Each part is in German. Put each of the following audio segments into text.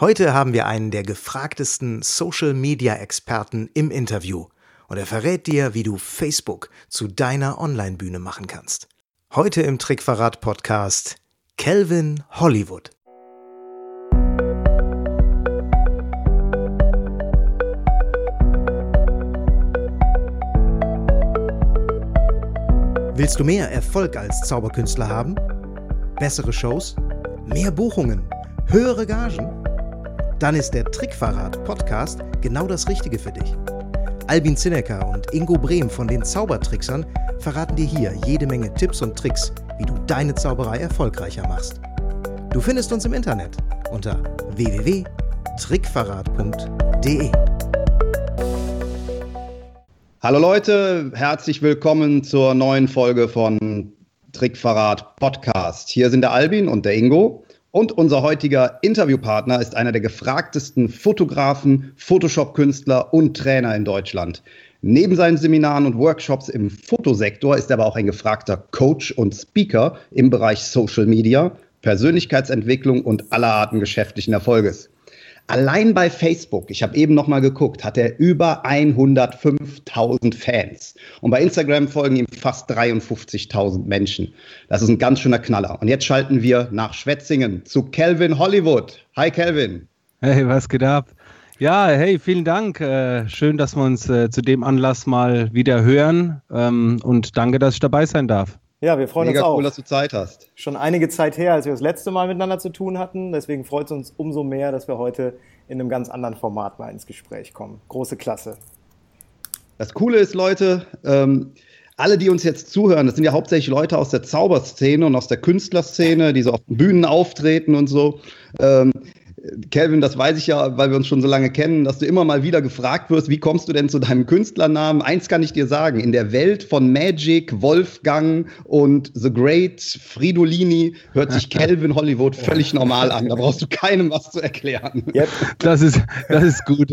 Heute haben wir einen der gefragtesten Social-Media-Experten im Interview und er verrät dir, wie du Facebook zu deiner Online-Bühne machen kannst. Heute im Trickverrat-Podcast Kelvin Hollywood. Willst du mehr Erfolg als Zauberkünstler haben? Bessere Shows? Mehr Buchungen? Höhere Gagen? Dann ist der Trickverrat Podcast genau das Richtige für dich. Albin Zinecker und Ingo Brehm von den Zaubertricksern verraten dir hier jede Menge Tipps und Tricks, wie du deine Zauberei erfolgreicher machst. Du findest uns im Internet unter www.trickverrat.de. Hallo Leute, herzlich willkommen zur neuen Folge von Trickverrat Podcast. Hier sind der Albin und der Ingo. Und unser heutiger Interviewpartner ist einer der gefragtesten Fotografen, Photoshop-Künstler und Trainer in Deutschland. Neben seinen Seminaren und Workshops im Fotosektor ist er aber auch ein gefragter Coach und Speaker im Bereich Social Media, Persönlichkeitsentwicklung und aller Arten geschäftlichen Erfolges. Allein bei Facebook, ich habe eben noch mal geguckt, hat er über 105.000 Fans. Und bei Instagram folgen ihm fast 53.000 Menschen. Das ist ein ganz schöner Knaller. Und jetzt schalten wir nach Schwetzingen zu Kelvin Hollywood. Hi Kelvin. Hey, was geht ab? Ja, hey, vielen Dank. Äh, schön, dass wir uns äh, zu dem Anlass mal wieder hören. Ähm, und danke, dass ich dabei sein darf. Ja, wir freuen Mega uns auch. cool, dass du Zeit hast. Schon einige Zeit her, als wir das letzte Mal miteinander zu tun hatten. Deswegen freut es uns umso mehr, dass wir heute in einem ganz anderen Format mal ins Gespräch kommen. Große Klasse. Das Coole ist, Leute, ähm, alle, die uns jetzt zuhören, das sind ja hauptsächlich Leute aus der Zauberszene und aus der Künstlerszene, die so auf Bühnen auftreten und so. Ähm, Kelvin, das weiß ich ja, weil wir uns schon so lange kennen, dass du immer mal wieder gefragt wirst, wie kommst du denn zu deinem Künstlernamen? Eins kann ich dir sagen, in der Welt von Magic, Wolfgang und The Great Fridolini hört sich Kelvin Hollywood völlig normal an. Da brauchst du keinem was zu erklären. Yep. Das ist, das ist gut.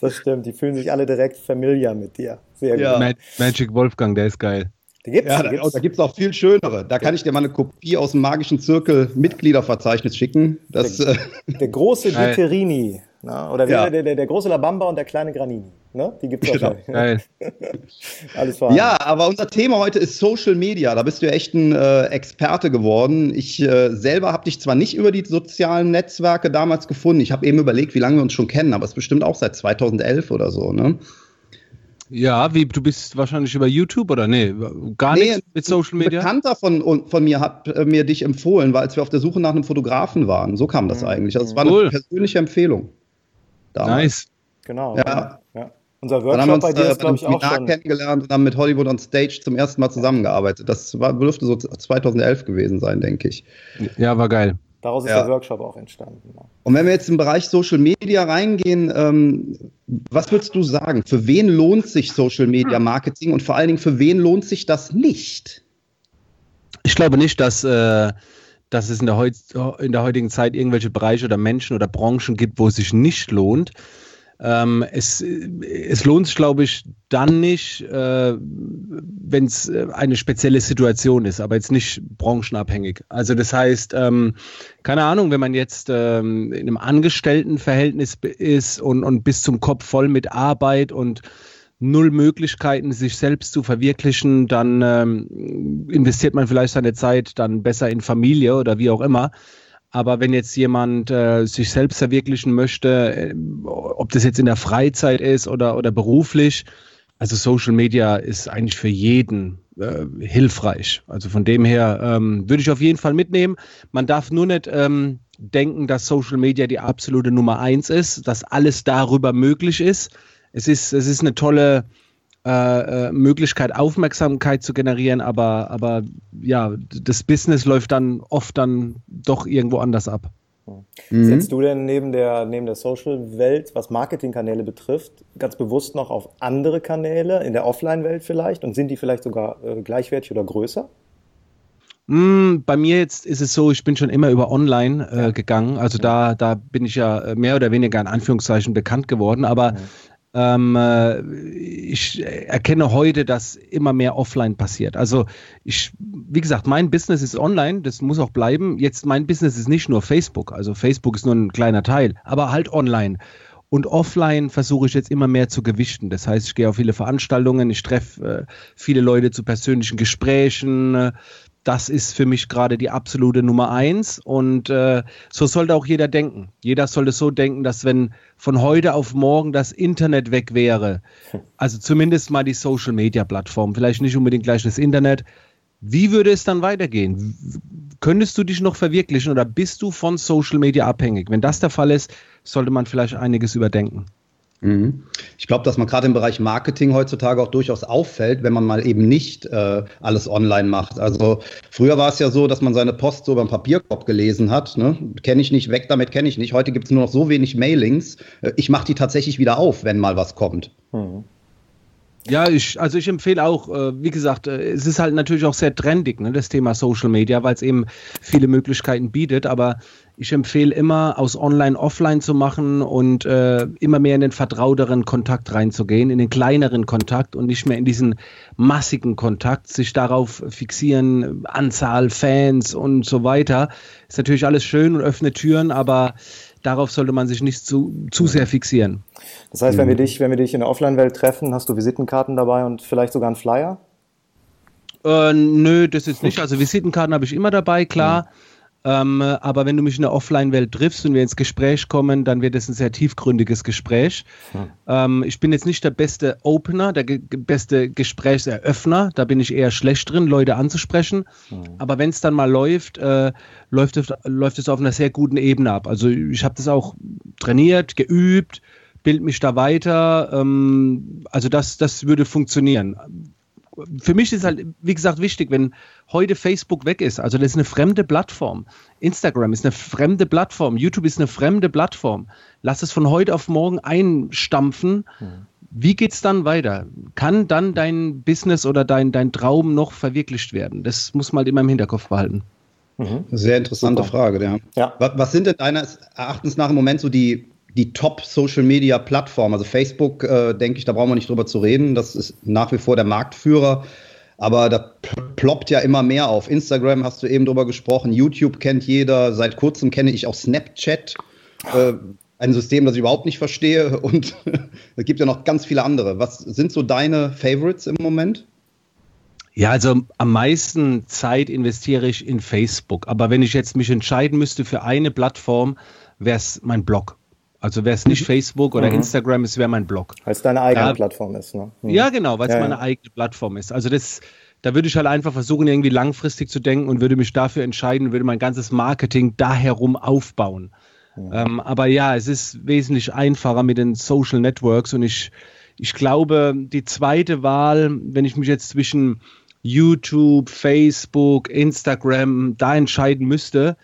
das stimmt, die fühlen sich alle direkt familiar mit dir. Sehr gut. Ja. Magic Wolfgang, der ist geil. Die gibt's, ja, die da, gibt es auch viel schönere. Da kann ich dir mal eine Kopie aus dem magischen Zirkel Mitgliederverzeichnis schicken. Das, der, äh, der große Dieterini. Na, oder ja. der, der, der, große Labamba und der kleine Granini. Ne? Die gibt es genau. Geil. Alles vorhanden. Ja, aber unser Thema heute ist Social Media. Da bist du ja echt ein äh, Experte geworden. Ich äh, selber habe dich zwar nicht über die sozialen Netzwerke damals gefunden. Ich habe eben überlegt, wie lange wir uns schon kennen, aber es ist bestimmt auch seit 2011 oder so. Ne? Ja, wie du bist wahrscheinlich über YouTube oder nee, gar nee, nichts mit Social Media. Ein Bekannter von, von mir hat äh, mir dich empfohlen, weil als wir auf der Suche nach einem Fotografen waren. So kam das mhm. eigentlich. Also es war cool. eine persönliche Empfehlung. Damals. Nice. Genau. Ja. ja. Unser Workshop dann haben wir uns, bei dir äh, ist, glaube ich, auch schon. kennengelernt und haben mit Hollywood on Stage zum ersten Mal zusammengearbeitet. Das war, dürfte so 2011 gewesen sein, denke ich. Ja, war geil. Daraus ist ja. der Workshop auch entstanden. Und wenn wir jetzt im Bereich Social Media reingehen, ähm, was würdest du sagen? Für wen lohnt sich Social Media Marketing und vor allen Dingen für wen lohnt sich das nicht? Ich glaube nicht, dass, äh, dass es in der, in der heutigen Zeit irgendwelche Bereiche oder Menschen oder Branchen gibt, wo es sich nicht lohnt. Ähm, es, es lohnt sich, glaube ich, dann nicht, äh, wenn es äh, eine spezielle Situation ist, aber jetzt nicht branchenabhängig. Also das heißt, ähm, keine Ahnung, wenn man jetzt ähm, in einem Angestelltenverhältnis ist und, und bis zum Kopf voll mit Arbeit und null Möglichkeiten, sich selbst zu verwirklichen, dann ähm, investiert man vielleicht seine Zeit dann besser in Familie oder wie auch immer. Aber wenn jetzt jemand äh, sich selbst verwirklichen möchte, äh, ob das jetzt in der Freizeit ist oder, oder beruflich, also Social Media ist eigentlich für jeden äh, hilfreich. Also von dem her ähm, würde ich auf jeden Fall mitnehmen. Man darf nur nicht ähm, denken, dass Social Media die absolute Nummer eins ist, dass alles darüber möglich ist. Es ist, es ist eine tolle äh, äh, Möglichkeit, Aufmerksamkeit zu generieren, aber, aber ja, das Business läuft dann oft dann doch irgendwo anders ab. Mhm. Setzt du denn neben der, neben der Social-Welt, was Marketingkanäle betrifft, ganz bewusst noch auf andere Kanäle in der Offline-Welt vielleicht und sind die vielleicht sogar äh, gleichwertig oder größer? Mm, bei mir jetzt ist es so, ich bin schon immer über online äh, gegangen. Also da, da bin ich ja mehr oder weniger in Anführungszeichen bekannt geworden. Aber mhm Ähm, äh, ich erkenne heute, dass immer mehr offline passiert. Also ich, wie gesagt, mein Business ist online, das muss auch bleiben. Jetzt mein Business ist nicht nur Facebook, also Facebook ist nur ein kleiner Teil, aber halt online. Und offline versuche ich jetzt immer mehr zu gewichten. Das heißt, ich gehe auf viele Veranstaltungen, ich treffe äh, viele Leute zu persönlichen Gesprächen. Äh, das ist für mich gerade die absolute Nummer eins. Und äh, so sollte auch jeder denken. Jeder sollte so denken, dass wenn von heute auf morgen das Internet weg wäre, also zumindest mal die Social-Media-Plattform, vielleicht nicht unbedingt gleich das Internet, wie würde es dann weitergehen? Könntest du dich noch verwirklichen oder bist du von Social Media abhängig? Wenn das der Fall ist, sollte man vielleicht einiges überdenken. Mhm. Ich glaube, dass man gerade im Bereich Marketing heutzutage auch durchaus auffällt, wenn man mal eben nicht äh, alles online macht. Also früher war es ja so, dass man seine Post so beim Papierkorb gelesen hat. Ne? Kenne ich nicht, weg damit kenne ich nicht. Heute gibt es nur noch so wenig Mailings. Äh, ich mache die tatsächlich wieder auf, wenn mal was kommt. Mhm. Ja, ich, also ich empfehle auch, äh, wie gesagt, äh, es ist halt natürlich auch sehr trendig, ne, das Thema Social Media, weil es eben viele Möglichkeiten bietet, aber ich empfehle immer, aus Online Offline zu machen und äh, immer mehr in den vertrauteren Kontakt reinzugehen, in den kleineren Kontakt und nicht mehr in diesen massigen Kontakt, sich darauf fixieren, Anzahl Fans und so weiter. Ist natürlich alles schön und öffnet Türen, aber darauf sollte man sich nicht zu, zu sehr fixieren. Das heißt, wenn wir mhm. dich, wenn wir dich in der Offline-Welt treffen, hast du Visitenkarten dabei und vielleicht sogar einen Flyer? Äh, nö, das ist nicht. Also Visitenkarten habe ich immer dabei, klar. Mhm. Ähm, aber wenn du mich in der Offline-Welt triffst und wir ins Gespräch kommen, dann wird es ein sehr tiefgründiges Gespräch. Hm. Ähm, ich bin jetzt nicht der beste Opener, der ge beste Gesprächseröffner. Da bin ich eher schlecht drin, Leute anzusprechen. Hm. Aber wenn es dann mal läuft, äh, läuft, es, läuft es auf einer sehr guten Ebene ab. Also ich habe das auch trainiert, geübt, bild mich da weiter. Ähm, also das, das würde funktionieren für mich ist halt, wie gesagt, wichtig, wenn heute Facebook weg ist, also das ist eine fremde Plattform. Instagram ist eine fremde Plattform, YouTube ist eine fremde Plattform. Lass es von heute auf morgen einstampfen. Mhm. Wie es dann weiter? Kann dann dein Business oder dein, dein Traum noch verwirklicht werden? Das muss man halt immer im Hinterkopf behalten. Mhm. Sehr interessante Super. Frage, ja. ja. Was sind denn deines Erachtens nach im Moment so die die Top-Social-Media-Plattform. Also Facebook, äh, denke ich, da brauchen wir nicht drüber zu reden. Das ist nach wie vor der Marktführer. Aber da ploppt ja immer mehr auf. Instagram hast du eben drüber gesprochen. YouTube kennt jeder. Seit kurzem kenne ich auch Snapchat. Äh, ein System, das ich überhaupt nicht verstehe. Und es gibt ja noch ganz viele andere. Was sind so deine Favorites im Moment? Ja, also am meisten Zeit investiere ich in Facebook. Aber wenn ich jetzt mich entscheiden müsste für eine Plattform, wäre es mein Blog. Also wäre es nicht mhm. Facebook oder mhm. Instagram, es wäre mein Blog. Weil es deine eigene da, Plattform ist, ne? Mhm. Ja, genau, weil es ja, meine ja. eigene Plattform ist. Also das, da würde ich halt einfach versuchen, irgendwie langfristig zu denken und würde mich dafür entscheiden, würde mein ganzes Marketing da herum aufbauen. Ähm, aber ja, es ist wesentlich einfacher mit den Social Networks und ich, ich glaube, die zweite Wahl, wenn ich mich jetzt zwischen YouTube, Facebook, Instagram da entscheiden müsste,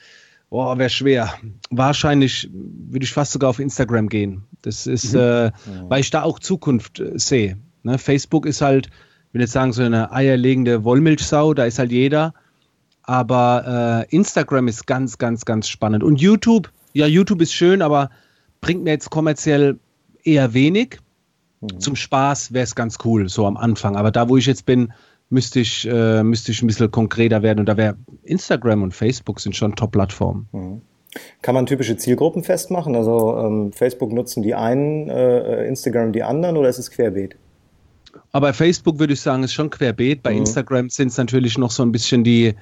Boah, wäre schwer. Wahrscheinlich würde ich fast sogar auf Instagram gehen. Das ist, mhm. äh, weil ich da auch Zukunft äh, sehe. Ne? Facebook ist halt, ich will jetzt sagen, so eine eierlegende Wollmilchsau, da ist halt jeder. Aber äh, Instagram ist ganz, ganz, ganz spannend. Und YouTube, ja, YouTube ist schön, aber bringt mir jetzt kommerziell eher wenig. Mhm. Zum Spaß wäre es ganz cool, so am Anfang. Aber da, wo ich jetzt bin, müsste ich, äh, müsste ich ein bisschen konkreter werden. Und da wäre Instagram und Facebook sind schon Top-Plattformen. Mhm. Kann man typische Zielgruppen festmachen? Also ähm, Facebook nutzen die einen, äh, Instagram die anderen oder ist es querbeet? Aber bei Facebook würde ich sagen, ist schon querbeet. Bei mhm. Instagram sind es natürlich noch so ein bisschen die,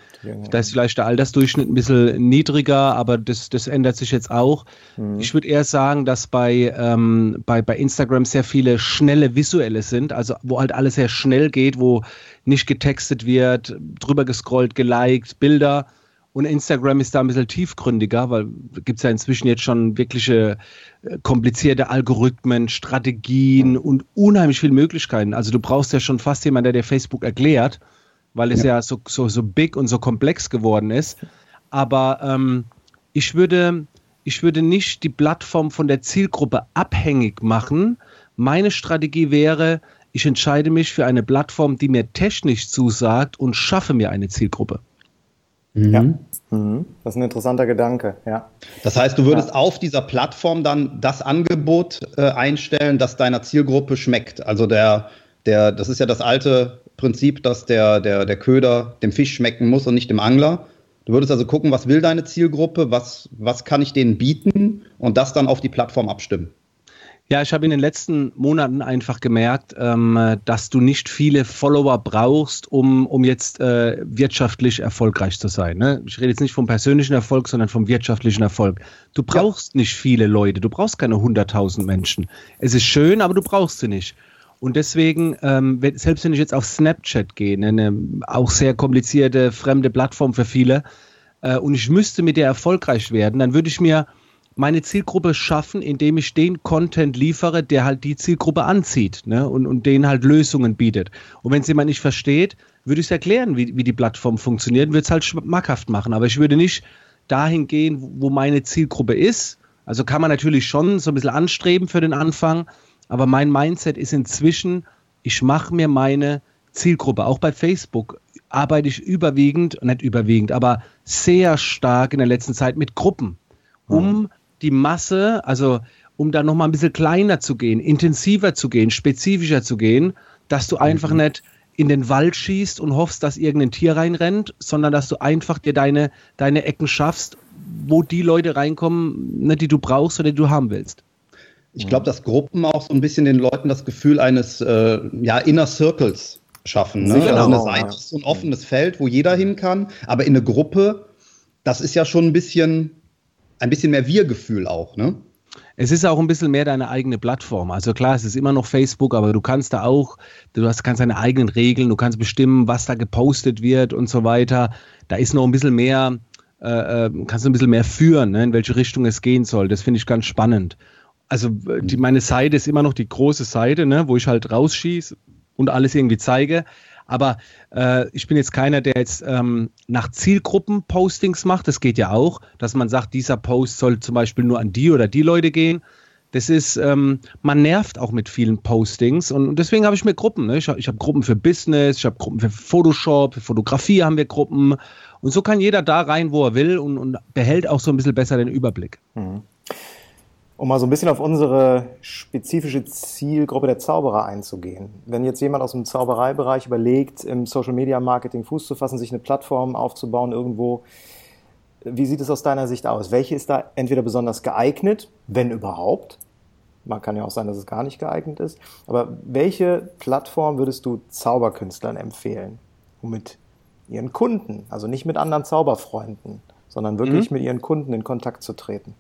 da ist vielleicht der Altersdurchschnitt ein bisschen niedriger, aber das, das ändert sich jetzt auch. Mhm. Ich würde eher sagen, dass bei, ähm, bei, bei Instagram sehr viele schnelle Visuelle sind, also wo halt alles sehr schnell geht, wo nicht getextet wird, drüber gescrollt, geliked, Bilder. Und Instagram ist da ein bisschen tiefgründiger, weil gibt es ja inzwischen jetzt schon wirkliche äh, komplizierte Algorithmen, Strategien und unheimlich viele Möglichkeiten. Also du brauchst ja schon fast jemanden, der dir Facebook erklärt, weil es ja, ja so, so, so big und so komplex geworden ist. Aber ähm, ich, würde, ich würde nicht die Plattform von der Zielgruppe abhängig machen. Meine Strategie wäre, ich entscheide mich für eine Plattform, die mir technisch zusagt und schaffe mir eine Zielgruppe. Mhm. Ja. Mhm. Das ist ein interessanter Gedanke, ja. Das heißt, du würdest ja. auf dieser Plattform dann das Angebot äh, einstellen, das deiner Zielgruppe schmeckt. Also der, der, das ist ja das alte Prinzip, dass der, der, der Köder dem Fisch schmecken muss und nicht dem Angler. Du würdest also gucken, was will deine Zielgruppe, was, was kann ich denen bieten und das dann auf die Plattform abstimmen. Ja, ich habe in den letzten Monaten einfach gemerkt, ähm, dass du nicht viele Follower brauchst, um, um jetzt äh, wirtschaftlich erfolgreich zu sein. Ne? Ich rede jetzt nicht vom persönlichen Erfolg, sondern vom wirtschaftlichen Erfolg. Du brauchst ja. nicht viele Leute, du brauchst keine 100.000 Menschen. Es ist schön, aber du brauchst sie nicht. Und deswegen, ähm, selbst wenn ich jetzt auf Snapchat gehe, ne, eine auch sehr komplizierte, fremde Plattform für viele, äh, und ich müsste mit der erfolgreich werden, dann würde ich mir meine Zielgruppe schaffen, indem ich den Content liefere, der halt die Zielgruppe anzieht ne? und, und denen halt Lösungen bietet. Und wenn es jemand nicht versteht, würde ich es erklären, wie, wie die Plattform funktioniert, würde es halt schmackhaft machen. Aber ich würde nicht dahin gehen, wo meine Zielgruppe ist. Also kann man natürlich schon so ein bisschen anstreben für den Anfang, aber mein Mindset ist inzwischen, ich mache mir meine Zielgruppe. Auch bei Facebook arbeite ich überwiegend, nicht überwiegend, aber sehr stark in der letzten Zeit mit Gruppen, um die Masse, also um da nochmal ein bisschen kleiner zu gehen, intensiver zu gehen, spezifischer zu gehen, dass du einfach mhm. nicht in den Wald schießt und hoffst, dass irgendein Tier reinrennt, sondern dass du einfach dir deine, deine Ecken schaffst, wo die Leute reinkommen, ne, die du brauchst oder die du haben willst. Ich glaube, dass Gruppen auch so ein bisschen den Leuten das Gefühl eines äh, ja, Inner Circles schaffen. Ne? Also eine Seite ist so ein offenes Feld, wo jeder hin kann, aber in eine Gruppe, das ist ja schon ein bisschen ein bisschen mehr Wir-Gefühl auch, ne? Es ist auch ein bisschen mehr deine eigene Plattform. Also klar, es ist immer noch Facebook, aber du kannst da auch, du hast, kannst deine eigenen Regeln, du kannst bestimmen, was da gepostet wird und so weiter. Da ist noch ein bisschen mehr, äh, äh kannst du ein bisschen mehr führen, ne, in welche Richtung es gehen soll. Das finde ich ganz spannend. Also die, meine Seite ist immer noch die große Seite, ne, wo ich halt rausschieße und alles irgendwie zeige. Aber äh, ich bin jetzt keiner, der jetzt ähm, nach Zielgruppen Postings macht. Das geht ja auch, dass man sagt, dieser Post soll zum Beispiel nur an die oder die Leute gehen. Das ist, ähm, man nervt auch mit vielen Postings und, und deswegen habe ich mir Gruppen. Ne? Ich habe hab Gruppen für Business, ich habe Gruppen für Photoshop, für Fotografie haben wir Gruppen. Und so kann jeder da rein, wo er will und, und behält auch so ein bisschen besser den Überblick. Mhm um mal so ein bisschen auf unsere spezifische Zielgruppe der Zauberer einzugehen. Wenn jetzt jemand aus dem Zaubereibereich überlegt, im Social Media Marketing Fuß zu fassen, sich eine Plattform aufzubauen irgendwo, wie sieht es aus deiner Sicht aus? Welche ist da entweder besonders geeignet, wenn überhaupt? Man kann ja auch sein, dass es gar nicht geeignet ist. Aber welche Plattform würdest du Zauberkünstlern empfehlen, um mit ihren Kunden, also nicht mit anderen Zauberfreunden, sondern wirklich mhm. mit ihren Kunden in Kontakt zu treten?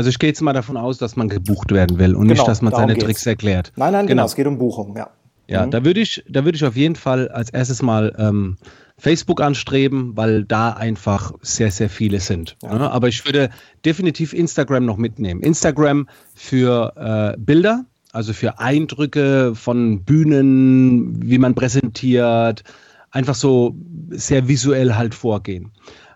Also ich gehe jetzt mal davon aus, dass man gebucht werden will und genau, nicht, dass man seine geht's. Tricks erklärt. Nein, nein, genau. genau. Es geht um Buchung, ja. Ja, mhm. da würde ich, da würde ich auf jeden Fall als erstes mal ähm, Facebook anstreben, weil da einfach sehr, sehr viele sind. Ja. Ne? Aber ich würde definitiv Instagram noch mitnehmen. Instagram für äh, Bilder, also für Eindrücke von Bühnen, wie man präsentiert, einfach so sehr visuell halt vorgehen.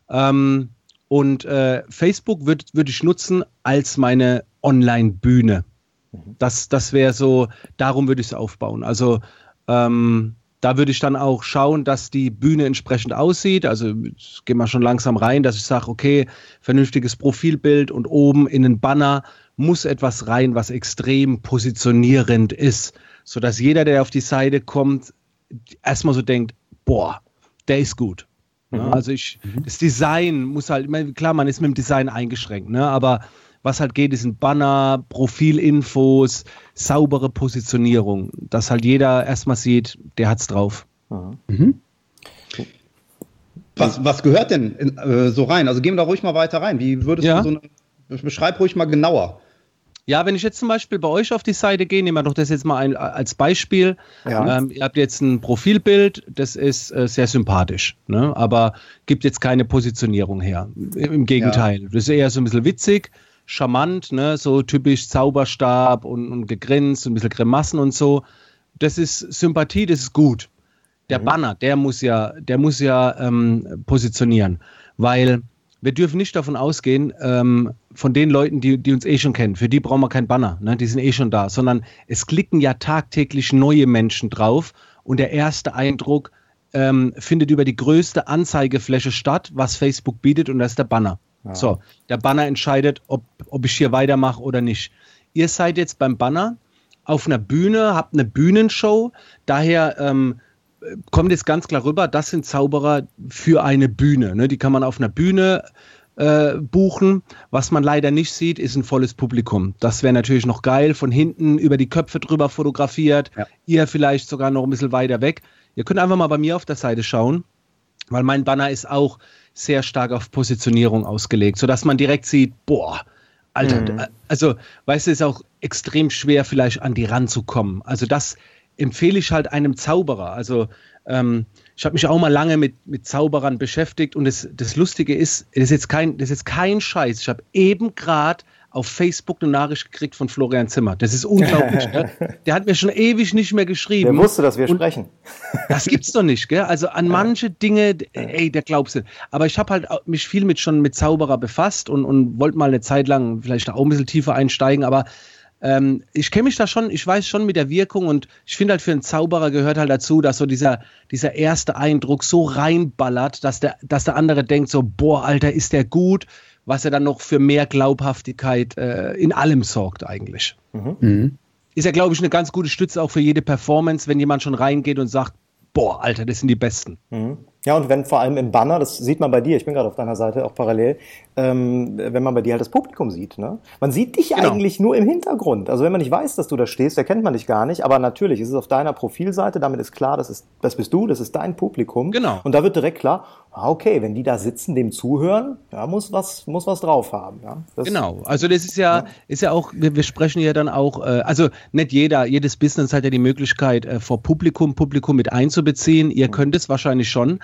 Ähm, und äh, Facebook würde würd ich nutzen als meine Online-Bühne. Mhm. Das, das wäre so, darum würde ich es aufbauen. Also ähm, da würde ich dann auch schauen, dass die Bühne entsprechend aussieht. Also gehen wir schon langsam rein, dass ich sage, okay, vernünftiges Profilbild und oben in den Banner muss etwas rein, was extrem positionierend ist, sodass jeder, der auf die Seite kommt, erstmal so denkt, boah, der ist gut. Ne? Mhm. Also ich, mhm. das Design muss halt, klar, man ist mit dem Design eingeschränkt, ne? aber was halt geht, ist ein Banner, Profilinfos, saubere Positionierung, dass halt jeder erstmal sieht, der hat's drauf. Mhm. Was, was gehört denn in, äh, so rein? Also gehen wir da ruhig mal weiter rein. Wie würdest ja. du so eine, beschreib ruhig mal genauer. Ja, wenn ich jetzt zum Beispiel bei euch auf die Seite gehe, nehmen wir doch das jetzt mal ein, als Beispiel. Ja. Ähm, ihr habt jetzt ein Profilbild, das ist äh, sehr sympathisch, ne? aber gibt jetzt keine Positionierung her. Im Gegenteil, ja. das ist eher so ein bisschen witzig, charmant, ne? so typisch Zauberstab und, und gegrinst, ein bisschen Grimassen und so. Das ist Sympathie, das ist gut. Der mhm. Banner, der muss ja, der muss ja ähm, positionieren, weil wir dürfen nicht davon ausgehen, ähm, von den Leuten, die, die uns eh schon kennen, für die brauchen wir keinen Banner, ne? die sind eh schon da, sondern es klicken ja tagtäglich neue Menschen drauf und der erste Eindruck ähm, findet über die größte Anzeigefläche statt, was Facebook bietet, und das ist der Banner. Ja. So, der Banner entscheidet, ob, ob ich hier weitermache oder nicht. Ihr seid jetzt beim Banner auf einer Bühne, habt eine Bühnenshow, daher ähm, kommt jetzt ganz klar rüber, das sind Zauberer für eine Bühne. Ne? Die kann man auf einer Bühne äh, buchen. Was man leider nicht sieht, ist ein volles Publikum. Das wäre natürlich noch geil, von hinten über die Köpfe drüber fotografiert, ja. ihr vielleicht sogar noch ein bisschen weiter weg. Ihr könnt einfach mal bei mir auf der Seite schauen, weil mein Banner ist auch sehr stark auf Positionierung ausgelegt, sodass man direkt sieht, boah, Alter, mhm. also, weißt du, ist auch extrem schwer, vielleicht an die ranzukommen. Also, das empfehle ich halt einem Zauberer. Also, ähm, ich habe mich auch mal lange mit, mit Zauberern beschäftigt und das, das Lustige ist, das ist jetzt kein, das ist kein Scheiß. Ich habe eben gerade auf Facebook eine Nachricht gekriegt von Florian Zimmer. Das ist unglaublich. ne? Der hat mir schon ewig nicht mehr geschrieben. Der wusste, dass wir und sprechen. Das gibt's doch nicht, gell? Also an manche Dinge, ey, der glaubst du. Aber ich habe halt mich viel mit schon mit Zauberer befasst und, und wollte mal eine Zeit lang vielleicht auch ein bisschen tiefer einsteigen, aber ähm, ich kenne mich da schon, ich weiß schon mit der Wirkung und ich finde halt für einen Zauberer gehört halt dazu, dass so dieser, dieser erste Eindruck so reinballert, dass der, dass der andere denkt so, boah, Alter, ist der gut, was er dann noch für mehr Glaubhaftigkeit äh, in allem sorgt eigentlich. Mhm. Mhm. Ist ja, glaube ich, eine ganz gute Stütze auch für jede Performance, wenn jemand schon reingeht und sagt, boah, Alter, das sind die Besten. Mhm. Ja, und wenn vor allem im Banner, das sieht man bei dir, ich bin gerade auf deiner Seite auch parallel, ähm, wenn man bei dir halt das Publikum sieht. Ne? Man sieht dich genau. eigentlich nur im Hintergrund. Also wenn man nicht weiß, dass du da stehst, erkennt man dich gar nicht. Aber natürlich ist es auf deiner Profilseite, damit ist klar, das, ist, das bist du, das ist dein Publikum. Genau. Und da wird direkt klar, okay, wenn die da sitzen, dem zuhören, ja, muss was, muss was drauf haben. Ja? Das, genau. Also das ist ja, ja, ist ja auch, wir, wir sprechen ja dann auch, äh, also nicht jeder, jedes Business hat ja die Möglichkeit, äh, vor Publikum, Publikum mit einzubeziehen. Ihr mhm. könnt es wahrscheinlich schon.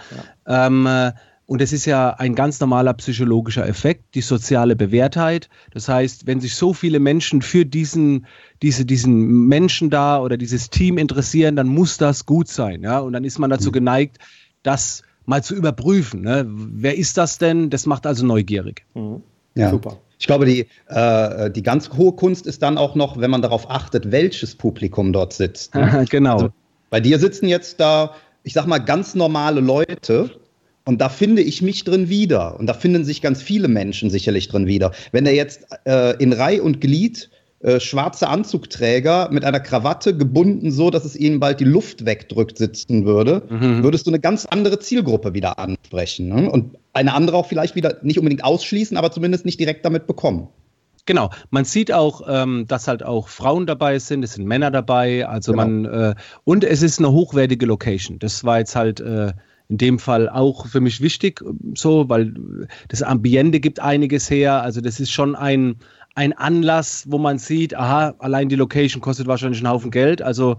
Ja. Ähm, äh, und es ist ja ein ganz normaler psychologischer Effekt, die soziale Bewährtheit. Das heißt, wenn sich so viele Menschen für diesen, diese, diesen Menschen da oder dieses Team interessieren, dann muss das gut sein. Ja? Und dann ist man dazu mhm. geneigt, das mal zu überprüfen. Ne? Wer ist das denn? Das macht also neugierig. Mhm. Ja. Super. Ich glaube, die, äh, die ganz hohe Kunst ist dann auch noch, wenn man darauf achtet, welches Publikum dort sitzt. Ne? genau. Also bei dir sitzen jetzt da, ich sag mal, ganz normale Leute, und da finde ich mich drin wieder. Und da finden sich ganz viele Menschen sicherlich drin wieder. Wenn er jetzt äh, in Reih und Glied äh, schwarze Anzugträger mit einer Krawatte gebunden, so dass es ihnen bald die Luft wegdrückt, sitzen würde, mhm. würdest du eine ganz andere Zielgruppe wieder ansprechen. Ne? Und eine andere auch vielleicht wieder nicht unbedingt ausschließen, aber zumindest nicht direkt damit bekommen. Genau, man sieht auch, ähm, dass halt auch Frauen dabei sind, es sind Männer dabei, also genau. man äh, und es ist eine hochwertige Location. Das war jetzt halt äh, in dem Fall auch für mich wichtig, so, weil das Ambiente gibt einiges her. Also das ist schon ein, ein Anlass, wo man sieht, aha, allein die Location kostet wahrscheinlich einen Haufen Geld. Also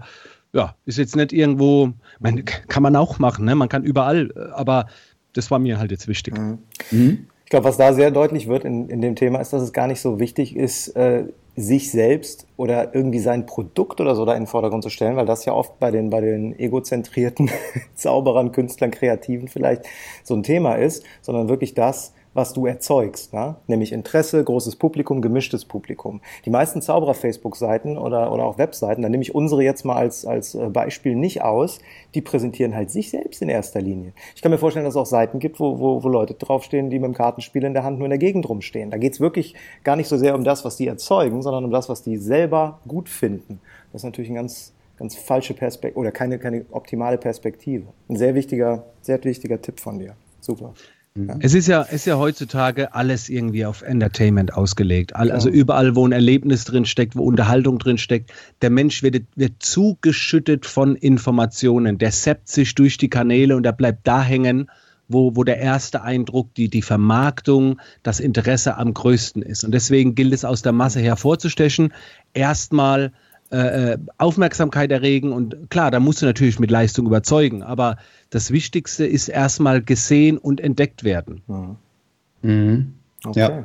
ja, ist jetzt nicht irgendwo, man, kann man auch machen, ne? man kann überall, aber das war mir halt jetzt wichtig. Mhm. Mhm. Ich glaube, was da sehr deutlich wird in, in dem Thema, ist, dass es gar nicht so wichtig ist, äh, sich selbst oder irgendwie sein Produkt oder so da in den Vordergrund zu stellen, weil das ja oft bei den, bei den egozentrierten Zauberern, Künstlern, Kreativen vielleicht so ein Thema ist, sondern wirklich das, was du erzeugst, ne? nämlich Interesse, großes Publikum, gemischtes Publikum. Die meisten Zauberer-Facebook-Seiten oder, oder auch Webseiten, da nehme ich unsere jetzt mal als, als äh, Beispiel nicht aus, die präsentieren halt sich selbst in erster Linie. Ich kann mir vorstellen, dass es auch Seiten gibt, wo, wo, wo Leute draufstehen, die mit dem Kartenspiel in der Hand nur in der Gegend rumstehen. Da geht's wirklich gar nicht so sehr um das, was die erzeugen, sondern um das, was die selber gut finden. Das ist natürlich ein ganz, ganz falsche Perspektive oder keine, keine optimale Perspektive. Ein sehr wichtiger, sehr wichtiger Tipp von dir. Super. Ja. Es ist ja, ist ja heutzutage alles irgendwie auf Entertainment ausgelegt. Also überall, wo ein Erlebnis drin steckt, wo Unterhaltung drin steckt, der Mensch wird, wird zugeschüttet von Informationen. Der seppt sich durch die Kanäle und er bleibt da hängen, wo, wo der erste Eindruck, die, die Vermarktung, das Interesse am größten ist. Und deswegen gilt es aus der Masse hervorzustechen, erstmal äh, äh, Aufmerksamkeit erregen und klar, da musst du natürlich mit Leistung überzeugen, aber das Wichtigste ist erstmal gesehen und entdeckt werden. Mhm. Mhm. Okay. Ja.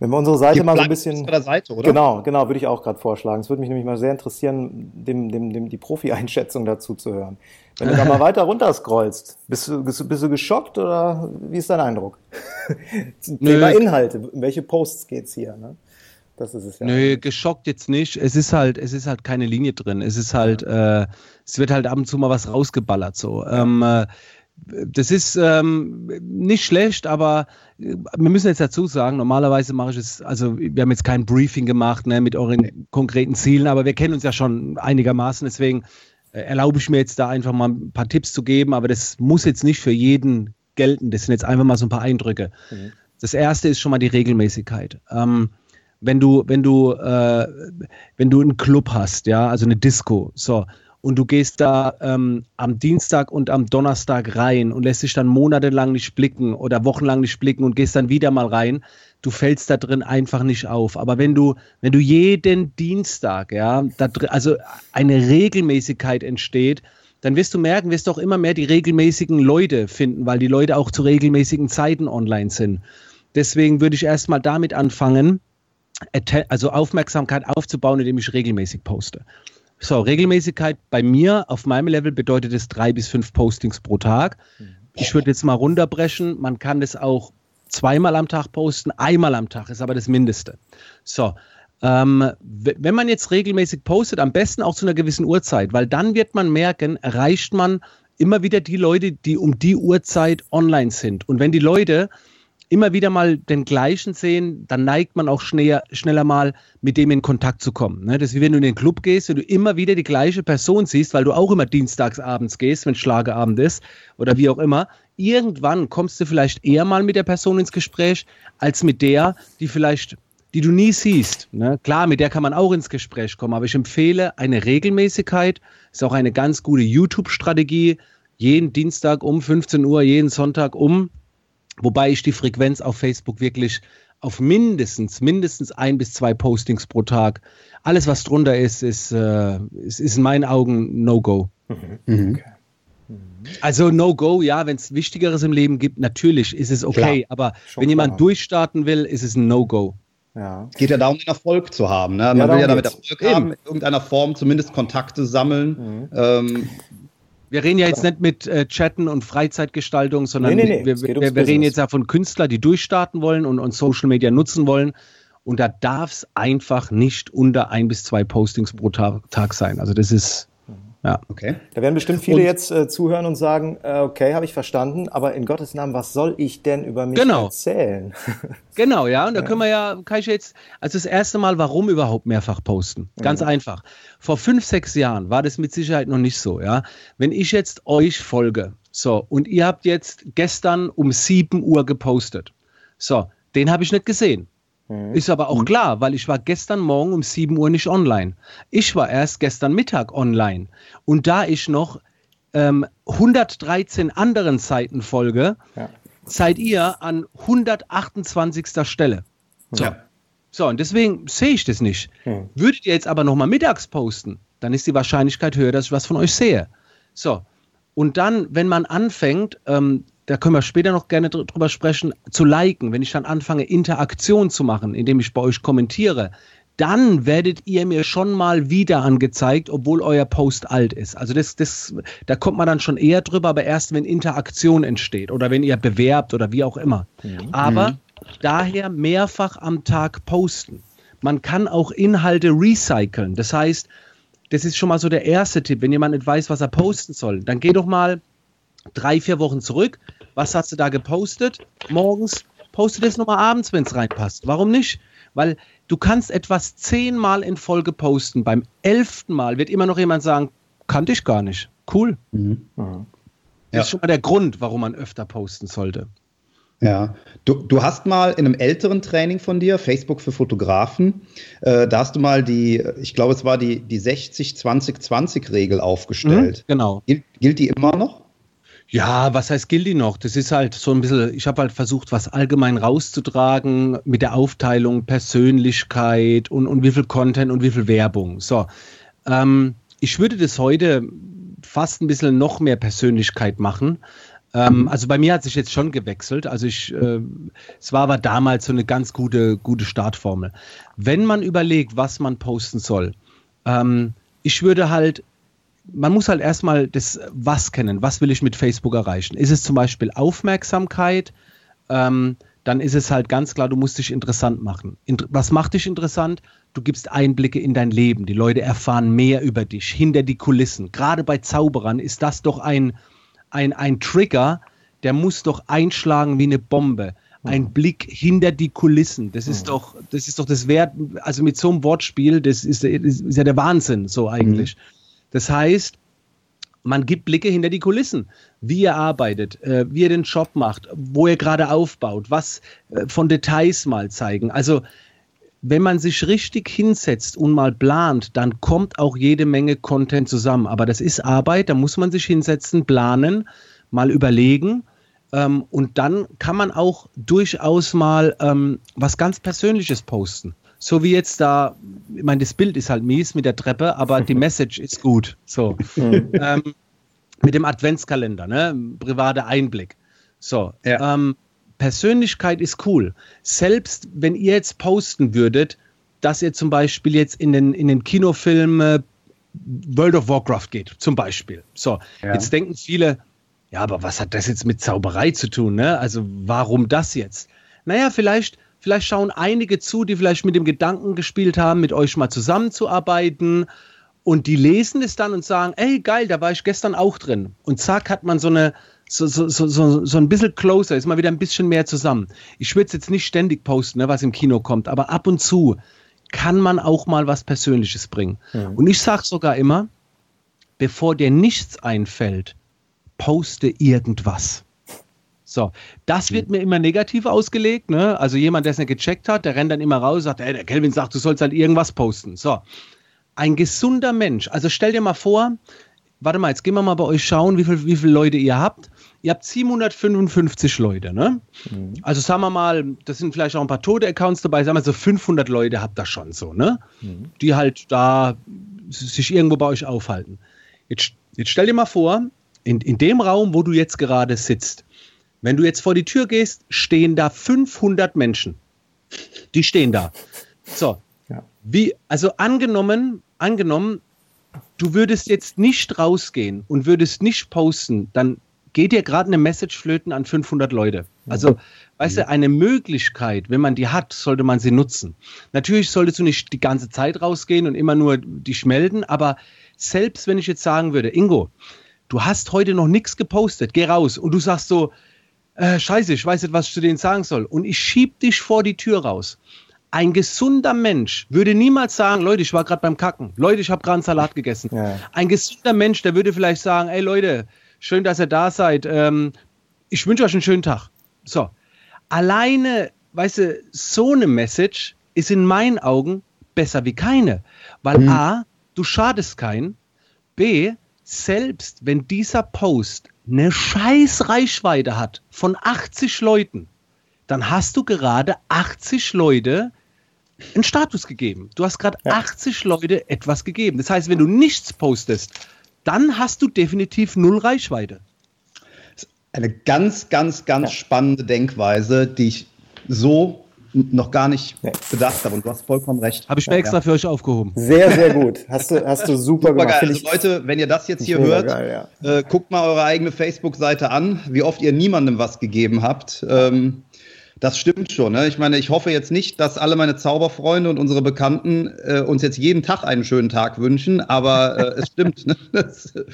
Wenn wir unsere Seite mal so ein bisschen. Der Seite, oder? Genau, genau, würde ich auch gerade vorschlagen. Es würde mich nämlich mal sehr interessieren, dem, dem, dem, die Profi-Einschätzung dazu zu hören. Wenn du da mal weiter runter scrollst, bist du, bist, du, bist du geschockt oder wie ist dein Eindruck? Thema Inhalte, um welche Posts geht's hier? Ne? Das ist es ja. Nö, geschockt jetzt nicht. Es ist halt, es ist halt keine Linie drin. Es ist halt, äh, es wird halt ab und zu mal was rausgeballert so. Ähm, äh, das ist ähm, nicht schlecht, aber äh, wir müssen jetzt dazu sagen, normalerweise mache ich es, also wir haben jetzt kein Briefing gemacht ne, mit euren konkreten Zielen, aber wir kennen uns ja schon einigermaßen, deswegen äh, erlaube ich mir jetzt da einfach mal ein paar Tipps zu geben, aber das muss jetzt nicht für jeden gelten, das sind jetzt einfach mal so ein paar Eindrücke. Mhm. Das erste ist schon mal die Regelmäßigkeit. Ähm, wenn du, wenn du, äh, wenn du einen Club hast, ja, also eine Disco, so, und du gehst da ähm, am Dienstag und am Donnerstag rein und lässt dich dann monatelang nicht blicken oder wochenlang nicht blicken und gehst dann wieder mal rein, du fällst da drin einfach nicht auf. Aber wenn du, wenn du jeden Dienstag, ja, drin, also eine Regelmäßigkeit entsteht, dann wirst du merken, wirst du auch immer mehr die regelmäßigen Leute finden, weil die Leute auch zu regelmäßigen Zeiten online sind. Deswegen würde ich erstmal damit anfangen, also Aufmerksamkeit aufzubauen, indem ich regelmäßig poste. So, Regelmäßigkeit bei mir auf meinem Level bedeutet es drei bis fünf Postings pro Tag. Ich würde jetzt mal runterbrechen. Man kann das auch zweimal am Tag posten, einmal am Tag ist aber das Mindeste. So, ähm, wenn man jetzt regelmäßig postet, am besten auch zu einer gewissen Uhrzeit, weil dann wird man merken, erreicht man immer wieder die Leute, die um die Uhrzeit online sind. Und wenn die Leute immer wieder mal den gleichen sehen, dann neigt man auch schneller, schneller mal mit dem in Kontakt zu kommen. Ne? Das ist wie wenn du in den Club gehst und du immer wieder die gleiche Person siehst, weil du auch immer dienstagsabends gehst, wenn Schlagerabend ist oder wie auch immer. Irgendwann kommst du vielleicht eher mal mit der Person ins Gespräch, als mit der, die vielleicht die du nie siehst. Ne? Klar, mit der kann man auch ins Gespräch kommen, aber ich empfehle eine Regelmäßigkeit, ist auch eine ganz gute YouTube-Strategie. Jeden Dienstag um 15 Uhr, jeden Sonntag um Wobei ich die Frequenz auf Facebook wirklich auf mindestens, mindestens ein bis zwei Postings pro Tag. Alles, was drunter ist, ist, äh, ist, ist in meinen Augen No-Go. Mhm. mhm. Okay. Also No-Go, ja, wenn es Wichtigeres im Leben gibt, natürlich ist es okay. Klar, aber wenn jemand klar. durchstarten will, ist es ein No-Go. Ja. Es geht ja darum, den Erfolg zu haben. Ne? Man ja, will ja damit Erfolg haben, in irgendeiner Form zumindest Kontakte sammeln. Mhm. Ähm, wir reden ja jetzt nicht mit äh, Chatten und Freizeitgestaltung, sondern nee, nee, nee. wir, wir, wir reden jetzt ja von Künstlern, die durchstarten wollen und, und Social Media nutzen wollen. Und da darf es einfach nicht unter ein bis zwei Postings pro Tag sein. Also das ist ja. Okay. Da werden bestimmt viele und, jetzt äh, zuhören und sagen, äh, okay, habe ich verstanden, aber in Gottes Namen, was soll ich denn über mich genau. erzählen? genau, ja, und da können wir ja, kann ich jetzt, also das erste Mal, warum überhaupt mehrfach posten? Ganz ja. einfach. Vor fünf, sechs Jahren war das mit Sicherheit noch nicht so, ja. Wenn ich jetzt euch folge, so, und ihr habt jetzt gestern um sieben Uhr gepostet, so, den habe ich nicht gesehen. Mhm. Ist aber auch mhm. klar, weil ich war gestern Morgen um 7 Uhr nicht online. Ich war erst gestern Mittag online. Und da ich noch ähm, 113 anderen Seiten folge, ja. seid ihr an 128. Stelle. So. Ja. So, und deswegen sehe ich das nicht. Mhm. Würdet ihr jetzt aber nochmal mittags posten, dann ist die Wahrscheinlichkeit höher, dass ich was von euch sehe. So. Und dann, wenn man anfängt, ähm, da können wir später noch gerne drüber sprechen, zu liken, wenn ich dann anfange, Interaktion zu machen, indem ich bei euch kommentiere, dann werdet ihr mir schon mal wieder angezeigt, obwohl euer Post alt ist. Also das, das, da kommt man dann schon eher drüber, aber erst wenn Interaktion entsteht oder wenn ihr bewerbt oder wie auch immer. Mhm. Aber mhm. daher mehrfach am Tag posten. Man kann auch Inhalte recyceln. Das heißt, das ist schon mal so der erste Tipp. Wenn jemand nicht weiß, was er posten soll, dann geh doch mal drei, vier Wochen zurück. Was hast du da gepostet? Morgens poste das nochmal abends, wenn es reinpasst. Warum nicht? Weil du kannst etwas zehnmal in Folge posten. Beim elften Mal wird immer noch jemand sagen, kannte ich gar nicht. Cool. Mhm. Das ja. ist schon mal der Grund, warum man öfter posten sollte. Ja, du, du hast mal in einem älteren Training von dir, Facebook für Fotografen, äh, da hast du mal die, ich glaube, es war die, die 60-20-20-Regel aufgestellt. Mhm, genau. Gilt, gilt die immer noch? Ja, was heißt gilt die noch? Das ist halt so ein bisschen, ich habe halt versucht, was allgemein rauszutragen mit der Aufteilung Persönlichkeit und, und wie viel Content und wie viel Werbung. So, ähm, ich würde das heute fast ein bisschen noch mehr Persönlichkeit machen. Ähm, also bei mir hat sich jetzt schon gewechselt. Also ich, äh, es war aber damals so eine ganz gute, gute Startformel. Wenn man überlegt, was man posten soll, ähm, ich würde halt man muss halt erstmal das Was kennen. Was will ich mit Facebook erreichen? Ist es zum Beispiel Aufmerksamkeit? Ähm, dann ist es halt ganz klar, du musst dich interessant machen. was macht dich interessant? Du gibst Einblicke in dein Leben. Die Leute erfahren mehr über dich, hinter die Kulissen. Gerade bei Zauberern ist das doch ein, ein, ein Trigger, der muss doch einschlagen wie eine Bombe. Ein mhm. Blick hinter die Kulissen. Das ist mhm. doch, das ist doch das Wert, also mit so einem Wortspiel, das ist, das ist ja der Wahnsinn, so eigentlich. Mhm. Das heißt, man gibt Blicke hinter die Kulissen, wie ihr arbeitet, äh, wie ihr den Job macht, wo ihr gerade aufbaut, was äh, von Details mal zeigen. Also wenn man sich richtig hinsetzt und mal plant, dann kommt auch jede Menge Content zusammen. Aber das ist Arbeit, da muss man sich hinsetzen, planen, mal überlegen. Ähm, und dann kann man auch durchaus mal ähm, was ganz Persönliches posten so wie jetzt da, ich meine, das Bild ist halt mies mit der Treppe, aber die Message ist gut. So. Mhm. ähm, mit dem Adventskalender, ne? Privater Einblick. So. Ja. Ähm, Persönlichkeit ist cool. Selbst wenn ihr jetzt posten würdet, dass ihr zum Beispiel jetzt in den, in den Kinofilm äh, World of Warcraft geht, zum Beispiel. So, ja. jetzt denken viele, ja, aber was hat das jetzt mit Zauberei zu tun? Ne? Also warum das jetzt? Naja, vielleicht Vielleicht schauen einige zu, die vielleicht mit dem Gedanken gespielt haben, mit euch mal zusammenzuarbeiten. Und die lesen es dann und sagen, ey, geil, da war ich gestern auch drin. Und zack, hat man so eine, so, so, so, so ein bisschen closer, ist mal wieder ein bisschen mehr zusammen. Ich würde es jetzt nicht ständig posten, ne, was im Kino kommt, aber ab und zu kann man auch mal was Persönliches bringen. Mhm. Und ich sage sogar immer, bevor dir nichts einfällt, poste irgendwas. So, das wird mir immer negativ ausgelegt. Ne? Also jemand, der es nicht gecheckt hat, der rennt dann immer raus und sagt, ey, der Kelvin sagt, du sollst halt irgendwas posten. So, ein gesunder Mensch. Also stell dir mal vor, warte mal, jetzt gehen wir mal bei euch schauen, wie, viel, wie viele Leute ihr habt. Ihr habt 755 Leute, ne? Mhm. Also sagen wir mal, das sind vielleicht auch ein paar tote Accounts dabei, sagen wir so 500 Leute habt ihr schon so, ne? Mhm. Die halt da sich irgendwo bei euch aufhalten. Jetzt, jetzt stell dir mal vor, in, in dem Raum, wo du jetzt gerade sitzt, wenn du jetzt vor die Tür gehst, stehen da 500 Menschen. Die stehen da. So. Ja. Wie, also angenommen, angenommen, du würdest jetzt nicht rausgehen und würdest nicht posten, dann geht dir gerade eine Message flöten an 500 Leute. Also, mhm. weißt du, eine Möglichkeit, wenn man die hat, sollte man sie nutzen. Natürlich solltest du nicht die ganze Zeit rausgehen und immer nur dich melden, aber selbst wenn ich jetzt sagen würde, Ingo, du hast heute noch nichts gepostet, geh raus und du sagst so, äh, scheiße, ich weiß nicht, was ich zu denen sagen soll. Und ich schieb dich vor die Tür raus. Ein gesunder Mensch würde niemals sagen, Leute, ich war gerade beim Kacken. Leute, ich habe gerade einen Salat gegessen. Ja. Ein gesunder Mensch, der würde vielleicht sagen, ey Leute, schön, dass ihr da seid. Ähm, ich wünsche euch einen schönen Tag. So. Alleine, weißt du, so eine Message ist in meinen Augen besser wie keine. Weil mhm. A, du schadest keinen. B, selbst wenn dieser Post eine scheiß Reichweite hat von 80 Leuten, dann hast du gerade 80 Leute einen Status gegeben. Du hast gerade ja. 80 Leute etwas gegeben. Das heißt, wenn du nichts postest, dann hast du definitiv null Reichweite. Eine ganz, ganz, ganz ja. spannende Denkweise, die ich so noch gar nicht nee. bedacht habe. Und du hast vollkommen recht. Habe ich mir ja, extra ja. für euch aufgehoben. Sehr, sehr gut. Hast du, hast du super, super gemacht. Geil. Also Leute, wenn ihr das jetzt hier hört, geil, ja. äh, guckt mal eure eigene Facebook-Seite an, wie oft ihr niemandem was gegeben habt. Ähm, das stimmt schon. Ne? Ich meine, ich hoffe jetzt nicht, dass alle meine Zauberfreunde und unsere Bekannten äh, uns jetzt jeden Tag einen schönen Tag wünschen, aber äh, es stimmt. Ne? Das, äh,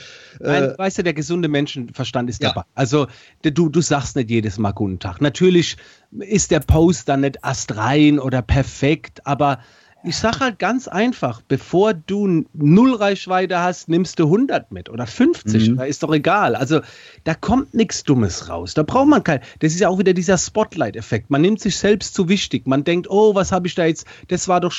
Nein, weißt du, der gesunde Menschenverstand ist ja. dabei. Also du, du sagst nicht jedes Mal guten Tag. Natürlich ist der Post dann nicht astrein oder perfekt, aber ich sage halt ganz einfach, bevor du null Reichweite hast, nimmst du 100 mit oder 50, mhm. da ist doch egal. Also da kommt nichts Dummes raus. Da braucht man kein, das ist ja auch wieder dieser Spotlight-Effekt. Man nimmt sich selbst zu wichtig. Man denkt, oh, was habe ich da jetzt, das war doch,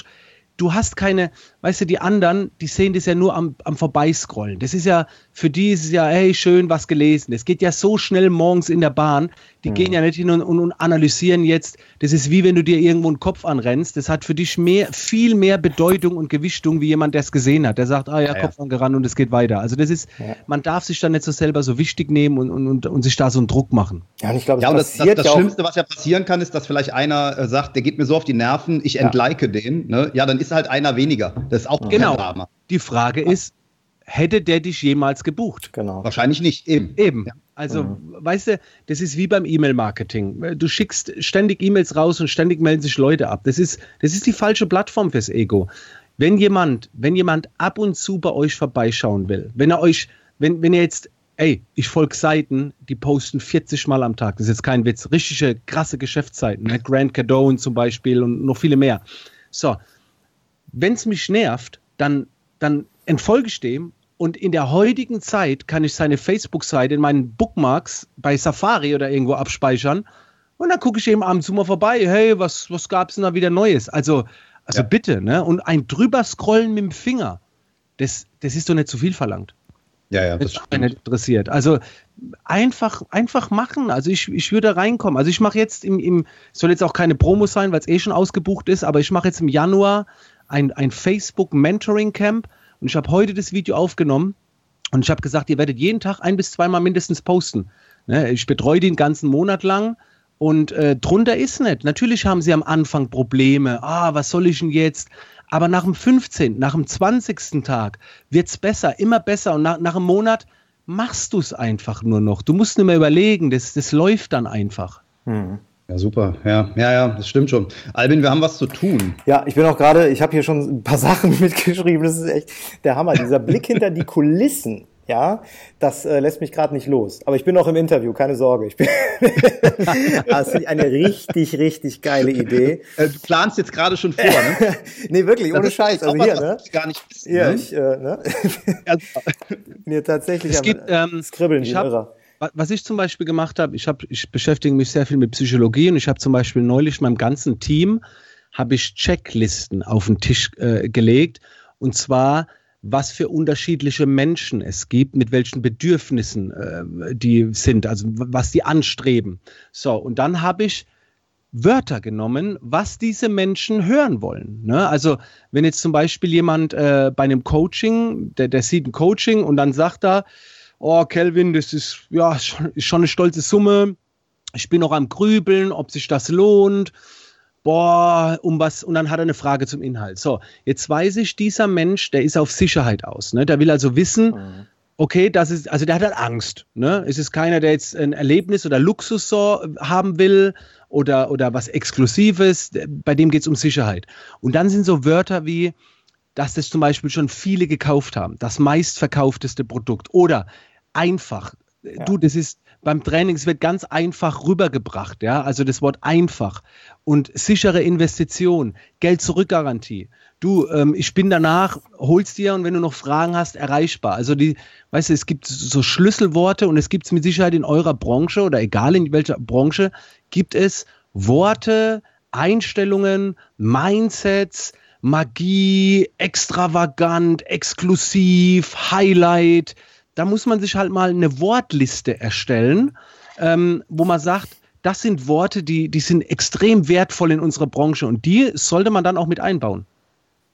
du hast keine, weißt du, die anderen, die sehen das ja nur am, am Vorbeiscrollen. Das ist ja, für die ist es ja, hey, schön was gelesen. Es geht ja so schnell morgens in der Bahn. Die mhm. gehen ja nicht hin und, und, und, analysieren jetzt. Das ist wie wenn du dir irgendwo einen Kopf anrennst. Das hat für dich mehr, viel mehr Bedeutung und Gewichtung wie jemand, der es gesehen hat. Der sagt, ah ja, ja Kopf ja. angerannt und es geht weiter. Also das ist, ja. man darf sich dann nicht so selber so wichtig nehmen und, und, und, und sich da so einen Druck machen. Ja, und ich glaube, ja, das, das, das Schlimmste, was ja passieren kann, ist, dass vielleicht einer äh, sagt, der geht mir so auf die Nerven, ich entlike den. Ne? Ja, dann ist halt einer weniger. Das ist auch genau. Drama. Die Frage ist, hätte der dich jemals gebucht? Genau. Wahrscheinlich nicht, eben. Eben. Ja. Also, mhm. weißt du, das ist wie beim E-Mail-Marketing. Du schickst ständig E-Mails raus und ständig melden sich Leute ab. Das ist, das ist die falsche Plattform fürs Ego. Wenn jemand, wenn jemand ab und zu bei euch vorbeischauen will, wenn er euch, wenn, wenn ihr jetzt, ey, ich folge Seiten, die posten 40 Mal am Tag, das ist jetzt kein Witz, richtige krasse Geschäftsseiten, ne? Grant Cardone zum Beispiel und noch viele mehr. So, wenn es mich nervt, dann, dann entfolge ich dem und in der heutigen Zeit kann ich seine Facebook-Seite in meinen Bookmarks bei Safari oder irgendwo abspeichern und dann gucke ich eben abends mal vorbei, hey, was, was gab es denn da wieder Neues? Also also ja. bitte, ne? Und ein drüber scrollen mit dem Finger, das, das ist doch nicht zu viel verlangt. Ja, ja, das ist nicht interessiert. Also einfach, einfach machen. Also ich, ich würde reinkommen. Also ich mache jetzt im, im, soll jetzt auch keine Promo sein, weil es eh schon ausgebucht ist, aber ich mache jetzt im Januar ein, ein Facebook Mentoring Camp und ich habe heute das Video aufgenommen und ich habe gesagt, ihr werdet jeden Tag ein bis zweimal mindestens posten. Ne? Ich betreue den ganzen Monat lang und äh, drunter ist nicht. Natürlich haben sie am Anfang Probleme. Ah, was soll ich denn jetzt? Aber nach dem 15., nach dem 20. Tag wird es besser, immer besser. Und nach, nach einem Monat machst du es einfach nur noch. Du musst nicht mehr überlegen, das, das läuft dann einfach. Mhm. Ja, super. Ja, ja, ja, das stimmt schon. Albin, wir haben was zu tun. Ja, ich bin auch gerade, ich habe hier schon ein paar Sachen mitgeschrieben. Das ist echt der Hammer. Dieser Blick hinter die Kulissen ja, das äh, lässt mich gerade nicht los. Aber ich bin noch im Interview, keine Sorge. Ich bin das ist eine richtig, richtig geile Idee. Äh, du planst jetzt gerade schon vor, ne? nee, wirklich, ohne Scheiß. Also hier, ne? Gar nicht wissen, ja, ne? ich, äh, ne? Mir tatsächlich es gibt, ähm, Skribbeln ich hab, was ich zum Beispiel gemacht habe, ich, hab, ich beschäftige mich sehr viel mit Psychologie und ich habe zum Beispiel neulich meinem ganzen Team habe ich Checklisten auf den Tisch äh, gelegt und zwar was für unterschiedliche Menschen es gibt, mit welchen Bedürfnissen äh, die sind, also was die anstreben. So, und dann habe ich Wörter genommen, was diese Menschen hören wollen. Ne? Also wenn jetzt zum Beispiel jemand äh, bei einem Coaching, der, der sieht ein Coaching und dann sagt er, oh Kelvin, das ist ja schon, schon eine stolze Summe, ich bin noch am Grübeln, ob sich das lohnt boah, um was, und dann hat er eine Frage zum Inhalt. So, jetzt weiß ich, dieser Mensch, der ist auf Sicherheit aus. Ne? Der will also wissen, mhm. okay, das ist, also der hat halt Angst. Ne? Es ist keiner, der jetzt ein Erlebnis oder Luxus so haben will oder, oder was Exklusives. Bei dem geht es um Sicherheit. Und dann sind so Wörter wie, dass das zum Beispiel schon viele gekauft haben, das meistverkaufteste Produkt oder einfach. Ja. Du, das ist, beim Training, es wird ganz einfach rübergebracht, ja, also das Wort einfach und sichere Investition, Geld-Zurück-Garantie. Du, ähm, ich bin danach, holst dir und wenn du noch Fragen hast, erreichbar. Also die, weißt du, es gibt so Schlüsselworte und es gibt es mit Sicherheit in eurer Branche oder egal in welcher Branche, gibt es Worte, Einstellungen, Mindsets, Magie, extravagant, exklusiv, Highlight, da muss man sich halt mal eine Wortliste erstellen, ähm, wo man sagt, das sind Worte, die, die sind extrem wertvoll in unserer Branche und die sollte man dann auch mit einbauen.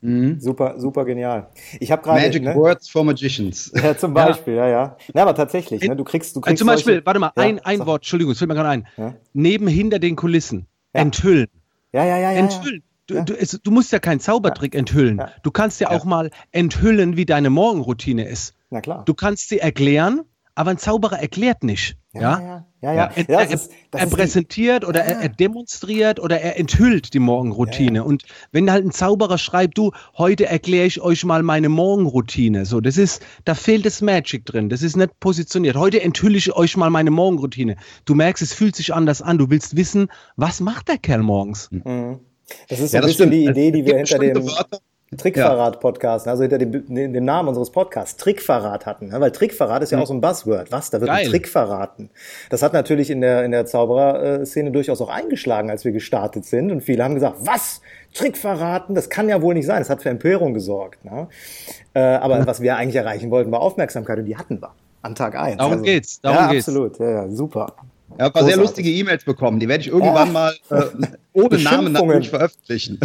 Mhm. Super, super genial. Ich habe gerade Magic ne? Words for Magicians. Ja, zum Beispiel, ja, ja. ja. Na, aber tatsächlich, ne? Du kriegst, du kriegst. zum Beispiel, solche, warte mal, ja, ein, ein Wort, Entschuldigung, es fällt mir gerade ein. Ja? Neben hinter den Kulissen. Enthüllen. Ja, ja, ja, ja. Enthüllen. Du, du, es, du, musst ja keinen Zaubertrick enthüllen. Du kannst ja, auch mal enthüllen, wie deine Morgenroutine ist. Na klar. Du kannst sie erklären, aber ein Zauberer erklärt nicht. Ja, ja, ja. ja, ja. Er, er, ist, er präsentiert die, oder er, er, demonstriert oder er enthüllt die Morgenroutine. Und wenn halt ein Zauberer schreibt, du, heute erkläre ich euch mal meine Morgenroutine. So, das ist, da fehlt das Magic drin. Das ist nicht positioniert. Heute enthülle ich euch mal meine Morgenroutine. Du merkst, es fühlt sich anders an. Du willst wissen, was macht der Kerl morgens? Mhm. Das ist so ein bisschen die Idee, die wir hinter dem. Wörter Trickverrat-Podcast, also hinter dem, dem, Namen unseres Podcasts, Trickverrat hatten. Ne? Weil Trickverrat ist ja hm. auch so ein Buzzword. Was? Da wird Geil. ein Trick verraten. Das hat natürlich in der, in der Zauberer-Szene durchaus auch eingeschlagen, als wir gestartet sind. Und viele haben gesagt, was? Trick verraten? Das kann ja wohl nicht sein. Das hat für Empörung gesorgt. Ne? Äh, aber was wir eigentlich erreichen wollten, war Aufmerksamkeit und die hatten wir. An Tag eins. Darum also, geht's. Darum ja, geht's. absolut. Ja, ja, super. Ich habe sehr lustige E-Mails bekommen. Die werde ich irgendwann mal äh, ohne Namen natürlich veröffentlichen.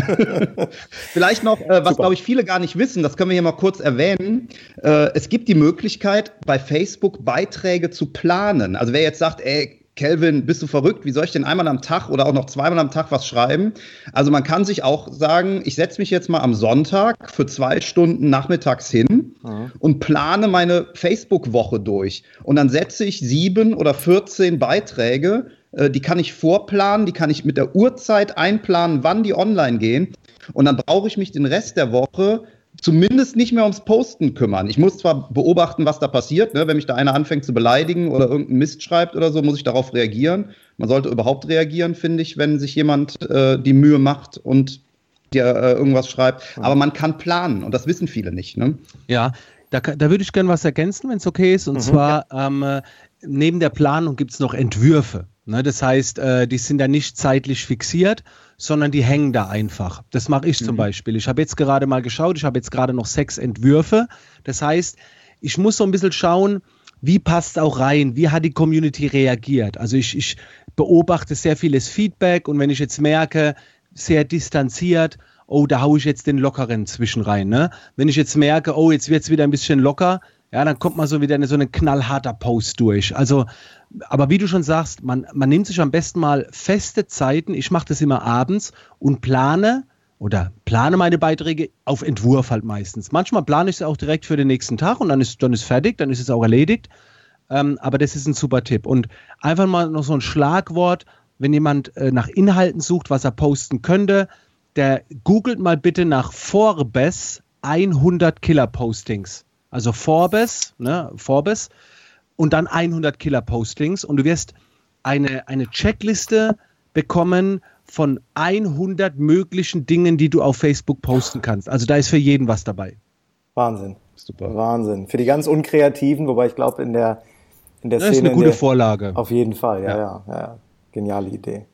Vielleicht noch, äh, was glaube ich viele gar nicht wissen, das können wir hier mal kurz erwähnen. Äh, es gibt die Möglichkeit, bei Facebook Beiträge zu planen. Also wer jetzt sagt, ey, Kelvin, bist du verrückt? Wie soll ich denn einmal am Tag oder auch noch zweimal am Tag was schreiben? Also man kann sich auch sagen, ich setze mich jetzt mal am Sonntag für zwei Stunden nachmittags hin mhm. und plane meine Facebook-Woche durch. Und dann setze ich sieben oder 14 Beiträge, äh, die kann ich vorplanen, die kann ich mit der Uhrzeit einplanen, wann die online gehen. Und dann brauche ich mich den Rest der Woche zumindest nicht mehr ums Posten kümmern. Ich muss zwar beobachten, was da passiert. Ne? Wenn mich da einer anfängt zu beleidigen oder irgendeinen Mist schreibt oder so, muss ich darauf reagieren. Man sollte überhaupt reagieren, finde ich, wenn sich jemand äh, die Mühe macht und dir äh, irgendwas schreibt. Aber man kann planen und das wissen viele nicht. Ne? Ja, da, da würde ich gerne was ergänzen, wenn es okay ist. Und mhm. zwar ähm, neben der Planung gibt es noch Entwürfe. Ne? Das heißt, äh, die sind da nicht zeitlich fixiert, sondern die hängen da einfach. Das mache ich mhm. zum Beispiel. Ich habe jetzt gerade mal geschaut, ich habe jetzt gerade noch sechs Entwürfe. Das heißt, ich muss so ein bisschen schauen, wie passt auch rein, wie hat die Community reagiert. Also ich, ich beobachte sehr vieles Feedback und wenn ich jetzt merke, sehr distanziert, oh, da haue ich jetzt den lockeren zwischen rein. Ne? Wenn ich jetzt merke, oh, jetzt wird es wieder ein bisschen locker, ja, dann kommt man so wieder in so ein knallharter Post durch. Also, aber wie du schon sagst, man, man nimmt sich am besten mal feste Zeiten. Ich mache das immer abends und plane oder plane meine Beiträge auf Entwurf halt meistens. Manchmal plane ich es auch direkt für den nächsten Tag und dann ist, dann ist fertig, dann ist es auch erledigt. Ähm, aber das ist ein super Tipp. Und einfach mal noch so ein Schlagwort, wenn jemand äh, nach Inhalten sucht, was er posten könnte, der googelt mal bitte nach Forbes 100 Killer Postings. Also Forbes, ne, Forbes und dann 100 Killer-Postings und du wirst eine, eine Checkliste bekommen von 100 möglichen Dingen, die du auf Facebook posten kannst. Also da ist für jeden was dabei. Wahnsinn. Super. Wahnsinn. Für die ganz Unkreativen, wobei ich glaube, in der, in der das Szene. Das ist eine gute Vorlage. Auf jeden Fall, ja, ja, ja. ja. Geniale Idee.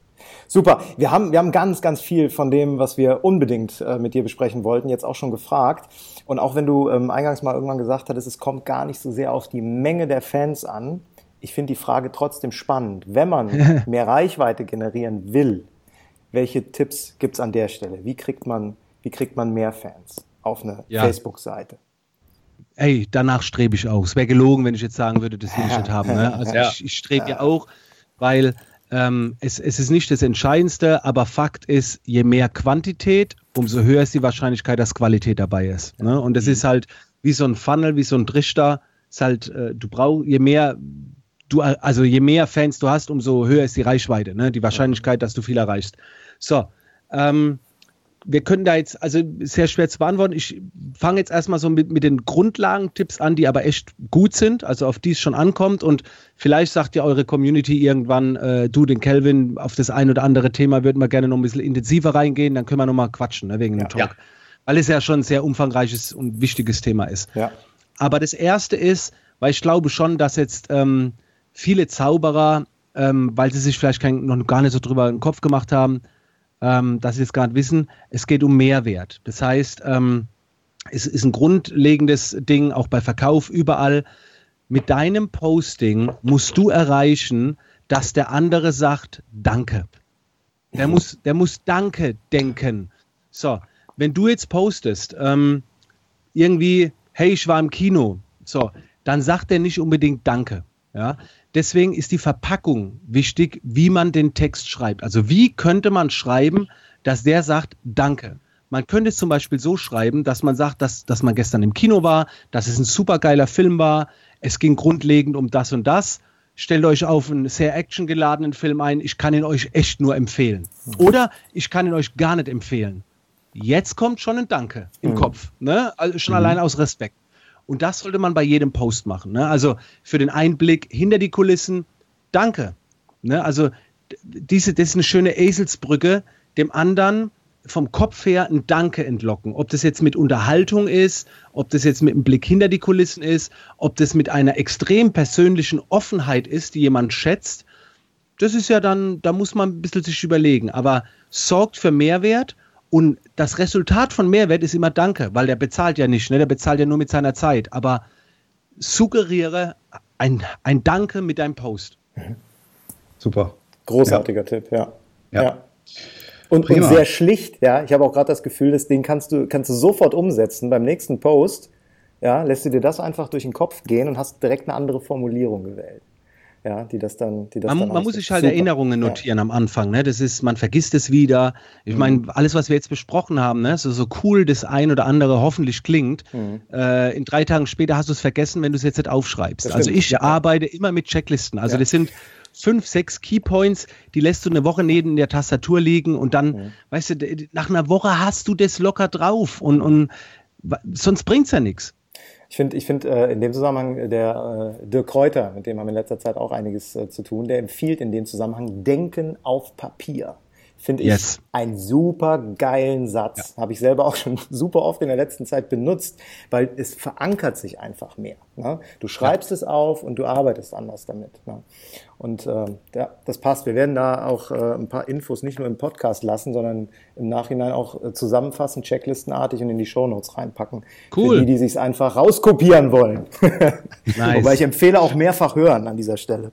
Super. Wir haben, wir haben ganz, ganz viel von dem, was wir unbedingt äh, mit dir besprechen wollten, jetzt auch schon gefragt. Und auch wenn du ähm, eingangs mal irgendwann gesagt hattest, es kommt gar nicht so sehr auf die Menge der Fans an. Ich finde die Frage trotzdem spannend. Wenn man mehr Reichweite generieren will, welche Tipps gibt's an der Stelle? Wie kriegt man, wie kriegt man mehr Fans auf eine ja. Facebook-Seite? Ey, danach strebe ich auch. Es wäre gelogen, wenn ich jetzt sagen würde, das will ich nicht haben. Ne? Also ja. ich, ich strebe ja auch, weil ähm, es, es ist nicht das Entscheidendste, aber Fakt ist, je mehr Quantität, umso höher ist die Wahrscheinlichkeit, dass Qualität dabei ist. Ne? Und das mhm. ist halt wie so ein Funnel, wie so ein Trichter. Ist halt, äh, du brauchst, je mehr du, also je mehr Fans du hast, umso höher ist die Reichweite, ne? die Wahrscheinlichkeit, dass du viel erreichst. So, ähm, wir können da jetzt, also sehr schwer zu beantworten. Ich fange jetzt erstmal so mit, mit den Grundlagentipps an, die aber echt gut sind, also auf die es schon ankommt. Und vielleicht sagt ja eure Community irgendwann, äh, du, den Kelvin, auf das ein oder andere Thema würden wir gerne noch ein bisschen intensiver reingehen, dann können wir nochmal quatschen, ne, wegen ja, dem Talk. Ja. Weil es ja schon ein sehr umfangreiches und wichtiges Thema ist. Ja. Aber das erste ist, weil ich glaube schon, dass jetzt ähm, viele Zauberer, ähm, weil sie sich vielleicht kein, noch gar nicht so drüber den Kopf gemacht haben, ähm, dass Sie es gerade wissen, es geht um Mehrwert. Das heißt, ähm, es ist ein grundlegendes Ding, auch bei Verkauf überall. Mit deinem Posting musst du erreichen, dass der andere sagt Danke. Der muss, der muss Danke denken. So, wenn du jetzt postest, ähm, irgendwie, hey, ich war im Kino, so, dann sagt er nicht unbedingt Danke. Ja, deswegen ist die Verpackung wichtig, wie man den Text schreibt. Also wie könnte man schreiben, dass der sagt Danke. Man könnte es zum Beispiel so schreiben, dass man sagt, dass, dass man gestern im Kino war, dass es ein supergeiler Film war, es ging grundlegend um das und das. Stellt euch auf einen sehr actiongeladenen Film ein, ich kann ihn euch echt nur empfehlen. Oder ich kann ihn euch gar nicht empfehlen. Jetzt kommt schon ein Danke im mhm. Kopf. Ne? Also schon mhm. allein aus Respekt. Und das sollte man bei jedem Post machen. Ne? Also für den Einblick hinter die Kulissen, danke. Ne? Also diese, das ist eine schöne Eselsbrücke, dem anderen vom Kopf her ein Danke entlocken. Ob das jetzt mit Unterhaltung ist, ob das jetzt mit einem Blick hinter die Kulissen ist, ob das mit einer extrem persönlichen Offenheit ist, die jemand schätzt, das ist ja dann, da muss man ein bisschen sich überlegen. Aber sorgt für Mehrwert und das Resultat von Mehrwert ist immer Danke, weil der bezahlt ja nicht, ne? der bezahlt ja nur mit seiner Zeit. Aber suggeriere ein, ein Danke mit deinem Post. Mhm. Super. Großartiger ja. Tipp, ja. ja. ja. Und, und, sehr schlicht, ja. Ich habe auch gerade das Gefühl, das Ding kannst du, kannst du sofort umsetzen beim nächsten Post. Ja, lässt du dir das einfach durch den Kopf gehen und hast direkt eine andere Formulierung gewählt. Ja, die das dann, die das man, dann man muss sich halt Super. Erinnerungen notieren ja. am Anfang, ne? Das ist, man vergisst es wieder. Ich mhm. meine, alles, was wir jetzt besprochen haben, ne, so, so cool das ein oder andere hoffentlich klingt, mhm. äh, in drei Tagen später hast du es vergessen, wenn du es jetzt nicht aufschreibst. Also ich ja. arbeite immer mit Checklisten. Also das sind fünf, sechs Keypoints, die lässt du eine Woche neben der Tastatur liegen und dann, mhm. weißt du, nach einer Woche hast du das locker drauf und, und sonst bringt es ja nichts. Ich finde ich find, äh, in dem Zusammenhang äh, der äh, Dirk Kräuter, mit dem haben wir in letzter Zeit auch einiges äh, zu tun, der empfiehlt in dem Zusammenhang Denken auf Papier. Finde ich yes. einen super geilen Satz. Ja. Habe ich selber auch schon super oft in der letzten Zeit benutzt, weil es verankert sich einfach mehr. Ne? Du schreibst ja. es auf und du arbeitest anders damit. Ne? Und äh, ja, das passt. Wir werden da auch äh, ein paar Infos nicht nur im Podcast lassen, sondern im Nachhinein auch äh, zusammenfassen, checklistenartig und in die Shownotes reinpacken. Cool. Für die, die sich einfach rauskopieren wollen. nice. Wobei ich empfehle auch mehrfach hören an dieser Stelle.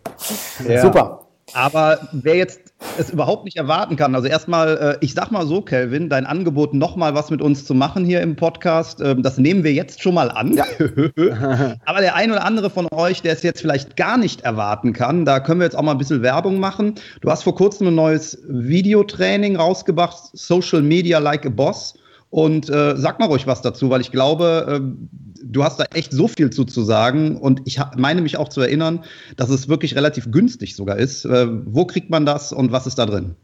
Ja. Super. Aber wer jetzt es überhaupt nicht erwarten kann, also erstmal, äh, ich sag mal so, Kelvin, dein Angebot nochmal was mit uns zu machen hier im Podcast, äh, das nehmen wir jetzt schon mal an. Ja. Aber der ein oder andere von euch, der es jetzt vielleicht gar nicht erwarten kann, da können wir jetzt auch mal ein bisschen Werbung machen. Du hast vor kurzem ein neues Videotraining rausgebracht, Social Media Like a Boss. Und äh, sag mal ruhig was dazu, weil ich glaube, äh, du hast da echt so viel zu, zu sagen. Und ich meine mich auch zu erinnern, dass es wirklich relativ günstig sogar ist. Äh, wo kriegt man das und was ist da drin?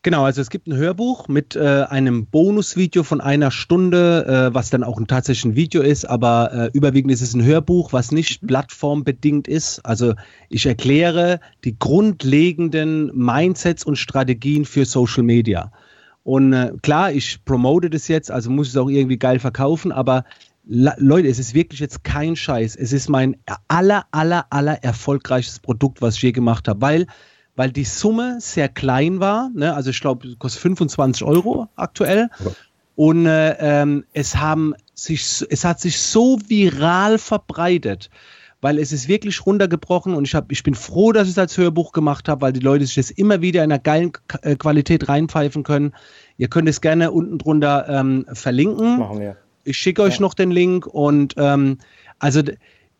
Genau, also es gibt ein Hörbuch mit äh, einem Bonusvideo von einer Stunde, äh, was dann auch ein tatsächliches Video ist, aber äh, überwiegend ist es ein Hörbuch, was nicht plattformbedingt ist. Also ich erkläre die grundlegenden Mindsets und Strategien für Social Media. Und äh, klar, ich promote das jetzt, also muss ich es auch irgendwie geil verkaufen, aber Leute, es ist wirklich jetzt kein Scheiß. Es ist mein aller, aller, aller erfolgreichstes Produkt, was ich je gemacht habe, weil, weil die Summe sehr klein war. Ne? Also ich glaube, es kostet 25 Euro aktuell. Und äh, ähm, es, haben sich, es hat sich so viral verbreitet, weil es ist wirklich runtergebrochen und ich, hab, ich bin froh, dass ich es als Hörbuch gemacht habe, weil die Leute sich das immer wieder in einer geilen äh, Qualität reinpfeifen können. Ihr könnt es gerne unten drunter ähm, verlinken. Machen wir. Ich schicke euch ja. noch den Link und ähm, also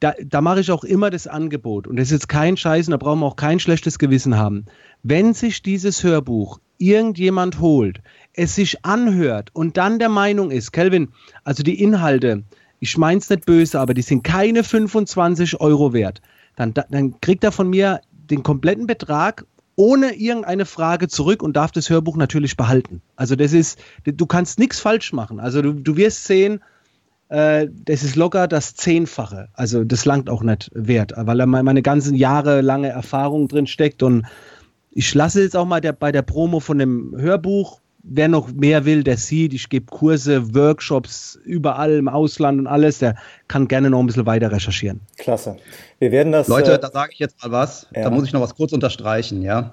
da, da mache ich auch immer das Angebot. Und das ist jetzt kein Scheiß und da brauchen wir auch kein schlechtes Gewissen haben. Wenn sich dieses Hörbuch irgendjemand holt, es sich anhört und dann der Meinung ist, Kelvin, also die Inhalte, ich meine es nicht böse, aber die sind keine 25 Euro wert, dann, dann kriegt er von mir den kompletten Betrag ohne irgendeine Frage zurück und darf das Hörbuch natürlich behalten. Also das ist, du kannst nichts falsch machen. Also du, du wirst sehen, äh, das ist locker das Zehnfache. Also das langt auch nicht wert, weil da meine ganzen Jahre lange Erfahrung drin steckt und ich lasse jetzt auch mal der, bei der Promo von dem Hörbuch wer noch mehr will, der sieht, ich gebe Kurse, Workshops überall im Ausland und alles, der kann gerne noch ein bisschen weiter recherchieren. Klasse. Wir werden das. Leute, äh, da sage ich jetzt mal was. Ja. Da muss ich noch was kurz unterstreichen, ja.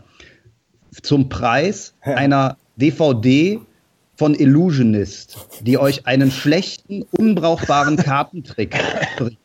Zum Preis einer DVD von Illusionist, die euch einen schlechten, unbrauchbaren Kartentrick bringt,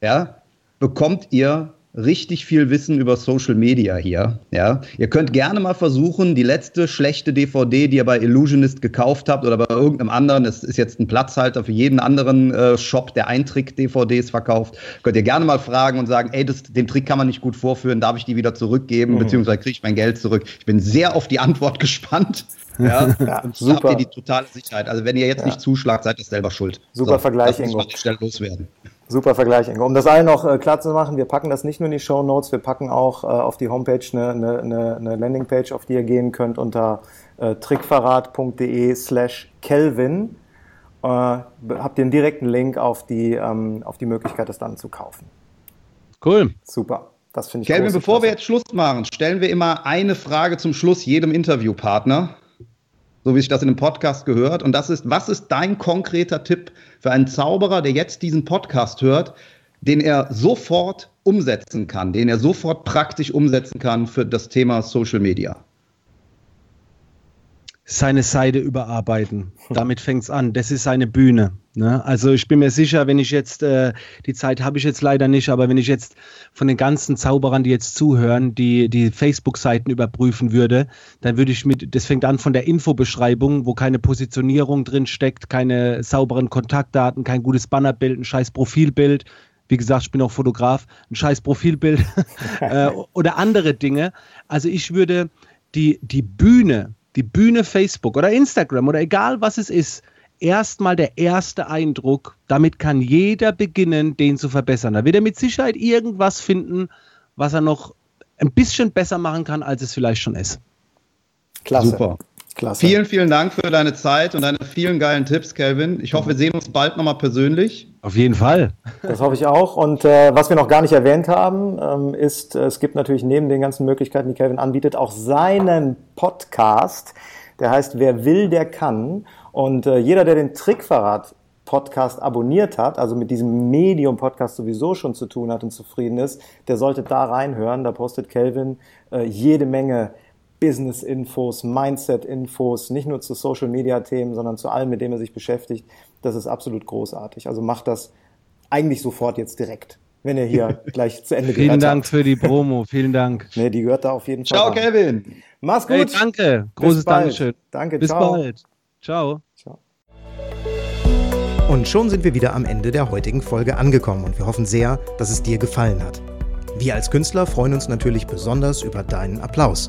ja, bekommt ihr richtig viel Wissen über Social Media hier. Ja, ihr könnt gerne mal versuchen, die letzte schlechte DVD, die ihr bei Illusionist gekauft habt oder bei irgendeinem anderen, das ist jetzt ein Platzhalter für jeden anderen äh, Shop, der Eintrick-DVDs verkauft, könnt ihr gerne mal fragen und sagen, ey, das, den Trick kann man nicht gut vorführen, darf ich die wieder zurückgeben, mhm. beziehungsweise kriege ich mein Geld zurück. Ich bin sehr auf die Antwort gespannt. Ja, ja und super. habt ihr die totale Sicherheit. Also wenn ihr jetzt ja. nicht zuschlagt, seid ihr selber schuld. Super so, Vergleich, Ingo. Schnell loswerden. Super Vergleich, Ingo. Um das allen noch äh, klar zu machen, wir packen das nicht nur in die Show Notes, wir packen auch äh, auf die Homepage eine, eine, eine Landingpage, auf die ihr gehen könnt unter äh, trickverrat.de slash Kelvin. Habt ihr einen direkten Link auf die, ähm, auf die Möglichkeit, das dann zu kaufen. Cool. Super. Das finde ich Kelvin, bevor wir jetzt Schluss machen, stellen wir immer eine Frage zum Schluss jedem Interviewpartner so wie sich das in einem Podcast gehört. Und das ist, was ist dein konkreter Tipp für einen Zauberer, der jetzt diesen Podcast hört, den er sofort umsetzen kann, den er sofort praktisch umsetzen kann für das Thema Social Media? Seine Seite überarbeiten. Damit fängt es an. Das ist seine Bühne. Ne? Also ich bin mir sicher, wenn ich jetzt, äh, die Zeit habe ich jetzt leider nicht, aber wenn ich jetzt von den ganzen Zauberern, die jetzt zuhören, die, die Facebook-Seiten überprüfen würde, dann würde ich mit, das fängt an von der Infobeschreibung, wo keine Positionierung drin steckt, keine sauberen Kontaktdaten, kein gutes Bannerbild, ein scheiß Profilbild. Wie gesagt, ich bin auch Fotograf, ein scheiß Profilbild äh, oder andere Dinge. Also ich würde die, die Bühne, die Bühne Facebook oder Instagram oder egal was es ist, erstmal der erste Eindruck, damit kann jeder beginnen, den zu verbessern. Da wird er mit Sicherheit irgendwas finden, was er noch ein bisschen besser machen kann, als es vielleicht schon ist. Klasse. Super. Klasse. Vielen, vielen Dank für deine Zeit und deine vielen geilen Tipps, Kelvin. Ich hoffe, wir sehen uns bald nochmal persönlich. Auf jeden Fall. Das hoffe ich auch. Und äh, was wir noch gar nicht erwähnt haben, ähm, ist, äh, es gibt natürlich neben den ganzen Möglichkeiten, die Kelvin anbietet, auch seinen Podcast. Der heißt Wer will, der kann. Und äh, jeder, der den Trickverrat Podcast abonniert hat, also mit diesem Medium-Podcast sowieso schon zu tun hat und zufrieden ist, der sollte da reinhören. Da postet Kelvin äh, jede Menge Business-Infos, Mindset-Infos, nicht nur zu Social-Media-Themen, sondern zu allem, mit dem er sich beschäftigt. Das ist absolut großartig. Also macht das eigentlich sofort jetzt direkt, wenn ihr hier gleich zu Ende Vielen Dank habt. für die Promo, vielen Dank. Nee, die gehört da auf jeden Fall. Ciao, Kevin. Mach's gut. Hey, danke. Großes Dankeschön. Danke, Bis ciao. bald. Ciao. ciao. Und schon sind wir wieder am Ende der heutigen Folge angekommen und wir hoffen sehr, dass es dir gefallen hat. Wir als Künstler freuen uns natürlich besonders über deinen Applaus.